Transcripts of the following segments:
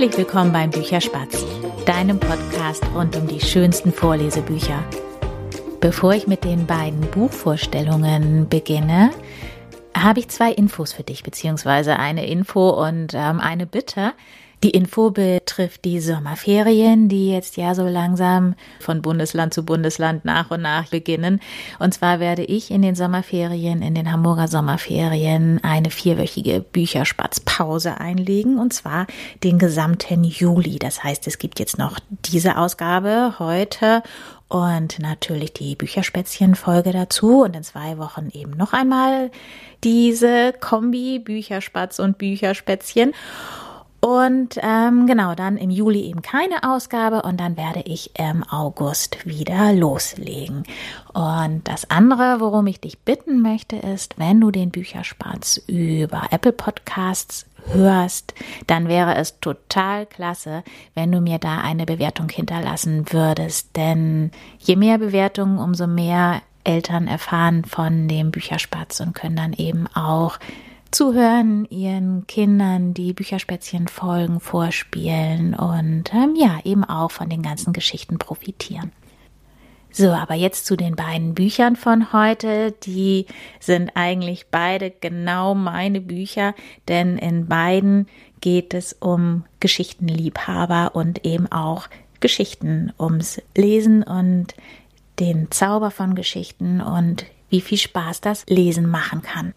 Herzlich willkommen beim Bücherspatz, deinem Podcast rund um die schönsten Vorlesebücher. Bevor ich mit den beiden Buchvorstellungen beginne, habe ich zwei Infos für dich, beziehungsweise eine Info und ähm, eine Bitte. Die Info betrifft die Sommerferien, die jetzt ja so langsam von Bundesland zu Bundesland nach und nach beginnen. Und zwar werde ich in den Sommerferien, in den Hamburger Sommerferien, eine vierwöchige Bücherspatzpause einlegen und zwar den gesamten Juli. Das heißt, es gibt jetzt noch diese Ausgabe heute und natürlich die Bücherspätzchen-Folge dazu und in zwei Wochen eben noch einmal diese Kombi Bücherspatz und Bücherspätzchen. Und ähm, genau, dann im Juli eben keine Ausgabe und dann werde ich im August wieder loslegen. Und das andere, worum ich dich bitten möchte, ist, wenn du den Bücherspatz über Apple Podcasts hörst, dann wäre es total klasse, wenn du mir da eine Bewertung hinterlassen würdest. Denn je mehr Bewertungen, umso mehr Eltern erfahren von dem Bücherspatz und können dann eben auch zuhören, ihren Kindern die Bücherspätzchen folgen, vorspielen und ähm, ja, eben auch von den ganzen Geschichten profitieren. So, aber jetzt zu den beiden Büchern von heute. Die sind eigentlich beide genau meine Bücher, denn in beiden geht es um Geschichtenliebhaber und eben auch Geschichten ums Lesen und den Zauber von Geschichten und wie viel Spaß das Lesen machen kann.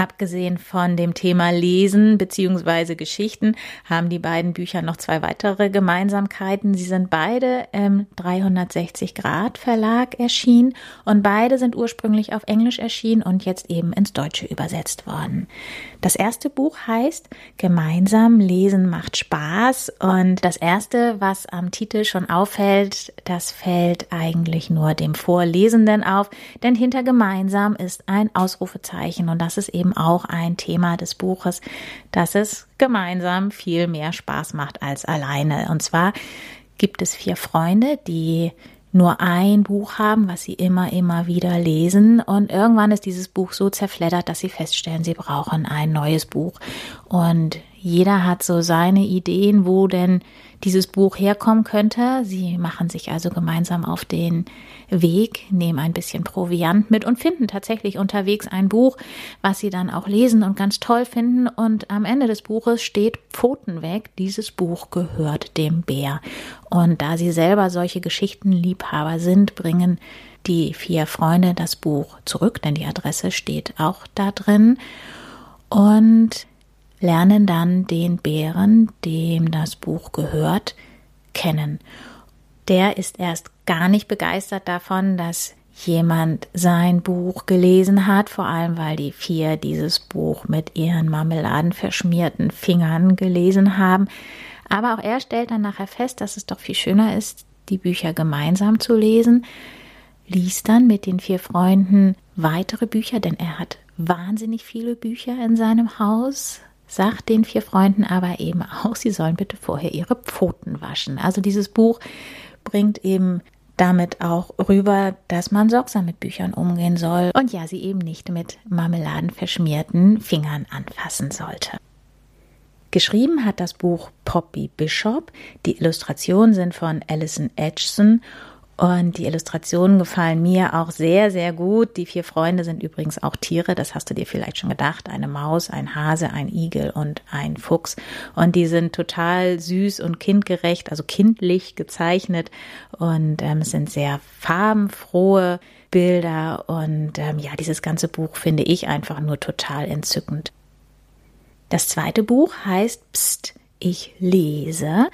Abgesehen von dem Thema Lesen bzw. Geschichten haben die beiden Bücher noch zwei weitere Gemeinsamkeiten. Sie sind beide im 360 Grad Verlag erschienen und beide sind ursprünglich auf Englisch erschienen und jetzt eben ins Deutsche übersetzt worden. Das erste Buch heißt Gemeinsam lesen macht Spaß und das erste, was am Titel schon auffällt, das fällt eigentlich nur dem Vorlesenden auf, denn hinter gemeinsam ist ein Ausrufezeichen und das ist eben eben auch ein Thema des Buches, dass es gemeinsam viel mehr Spaß macht als alleine. Und zwar gibt es vier Freunde, die nur ein Buch haben, was sie immer, immer wieder lesen. Und irgendwann ist dieses Buch so zerfleddert, dass sie feststellen, sie brauchen ein neues Buch. Und jeder hat so seine Ideen, wo denn dieses Buch herkommen könnte. Sie machen sich also gemeinsam auf den Weg, nehmen ein bisschen Proviant mit und finden tatsächlich unterwegs ein Buch, was sie dann auch lesen und ganz toll finden. Und am Ende des Buches steht Pfoten weg, dieses Buch gehört dem Bär. Und da sie selber solche Geschichtenliebhaber sind, bringen die vier Freunde das Buch zurück, denn die Adresse steht auch da drin. Und lernen dann den Bären, dem das Buch gehört, kennen. Der ist erst gar nicht begeistert davon, dass jemand sein Buch gelesen hat, vor allem weil die vier dieses Buch mit ihren marmeladenverschmierten Fingern gelesen haben. Aber auch er stellt dann nachher fest, dass es doch viel schöner ist, die Bücher gemeinsam zu lesen, liest dann mit den vier Freunden weitere Bücher, denn er hat wahnsinnig viele Bücher in seinem Haus, sagt den vier Freunden aber eben auch, sie sollen bitte vorher ihre Pfoten waschen. Also dieses Buch bringt eben damit auch rüber, dass man sorgsam mit Büchern umgehen soll und ja, sie eben nicht mit marmeladenverschmierten Fingern anfassen sollte. Geschrieben hat das Buch Poppy Bishop. Die Illustrationen sind von Alison Edgson und die Illustrationen gefallen mir auch sehr, sehr gut. Die vier Freunde sind übrigens auch Tiere, das hast du dir vielleicht schon gedacht. Eine Maus, ein Hase, ein Igel und ein Fuchs. Und die sind total süß und kindgerecht, also kindlich gezeichnet. Und ähm, sind sehr farbenfrohe Bilder. Und ähm, ja, dieses ganze Buch finde ich einfach nur total entzückend. Das zweite Buch heißt Psst, ich lese.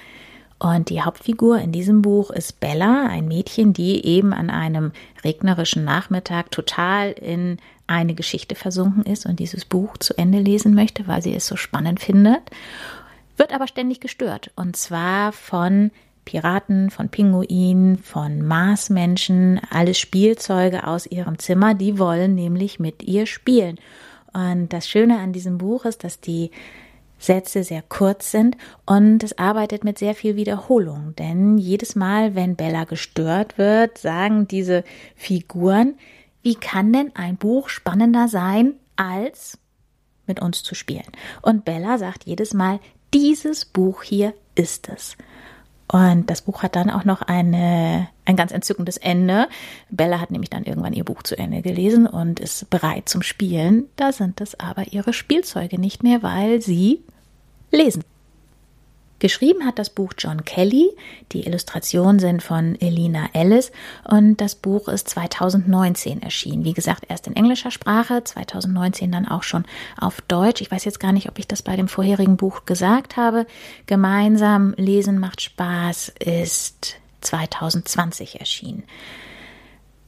Und die Hauptfigur in diesem Buch ist Bella, ein Mädchen, die eben an einem regnerischen Nachmittag total in eine Geschichte versunken ist und dieses Buch zu Ende lesen möchte, weil sie es so spannend findet, wird aber ständig gestört. Und zwar von Piraten, von Pinguinen, von Marsmenschen, alles Spielzeuge aus ihrem Zimmer, die wollen nämlich mit ihr spielen. Und das Schöne an diesem Buch ist, dass die Sätze sehr kurz sind und es arbeitet mit sehr viel Wiederholung, denn jedes Mal, wenn Bella gestört wird, sagen diese Figuren, wie kann denn ein Buch spannender sein, als mit uns zu spielen? Und Bella sagt jedes Mal, dieses Buch hier ist es. Und das Buch hat dann auch noch eine, ein ganz entzückendes Ende. Bella hat nämlich dann irgendwann ihr Buch zu Ende gelesen und ist bereit zum Spielen. Da sind es aber ihre Spielzeuge nicht mehr, weil sie lesen. Geschrieben hat das Buch John Kelly, die Illustrationen sind von Elina Ellis und das Buch ist 2019 erschienen. Wie gesagt, erst in englischer Sprache, 2019 dann auch schon auf Deutsch. Ich weiß jetzt gar nicht, ob ich das bei dem vorherigen Buch gesagt habe. Gemeinsam lesen macht Spaß ist 2020 erschienen.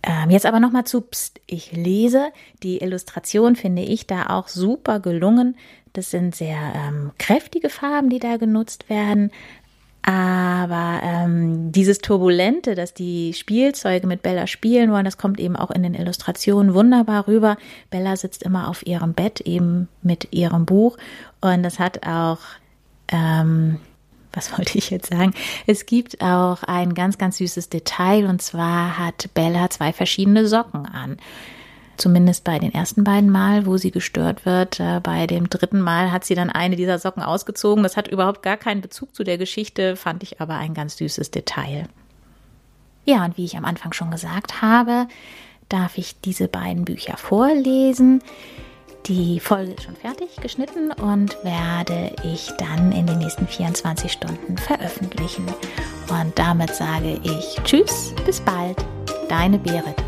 Ähm, jetzt aber nochmal zu Psst, ich lese. Die Illustration finde ich da auch super gelungen. Das sind sehr ähm, kräftige Farben, die da genutzt werden. Aber ähm, dieses Turbulente, dass die Spielzeuge mit Bella spielen wollen, das kommt eben auch in den Illustrationen wunderbar rüber. Bella sitzt immer auf ihrem Bett eben mit ihrem Buch und das hat auch, ähm, was wollte ich jetzt sagen? Es gibt auch ein ganz, ganz süßes Detail und zwar hat Bella zwei verschiedene Socken an. Zumindest bei den ersten beiden Mal, wo sie gestört wird. Äh, bei dem dritten Mal hat sie dann eine dieser Socken ausgezogen. Das hat überhaupt gar keinen Bezug zu der Geschichte, fand ich aber ein ganz süßes Detail. Ja, und wie ich am Anfang schon gesagt habe, darf ich diese beiden Bücher vorlesen. Die Folge ist schon fertig geschnitten und werde ich dann in den nächsten 24 Stunden veröffentlichen. Und damit sage ich Tschüss, bis bald, deine Berit.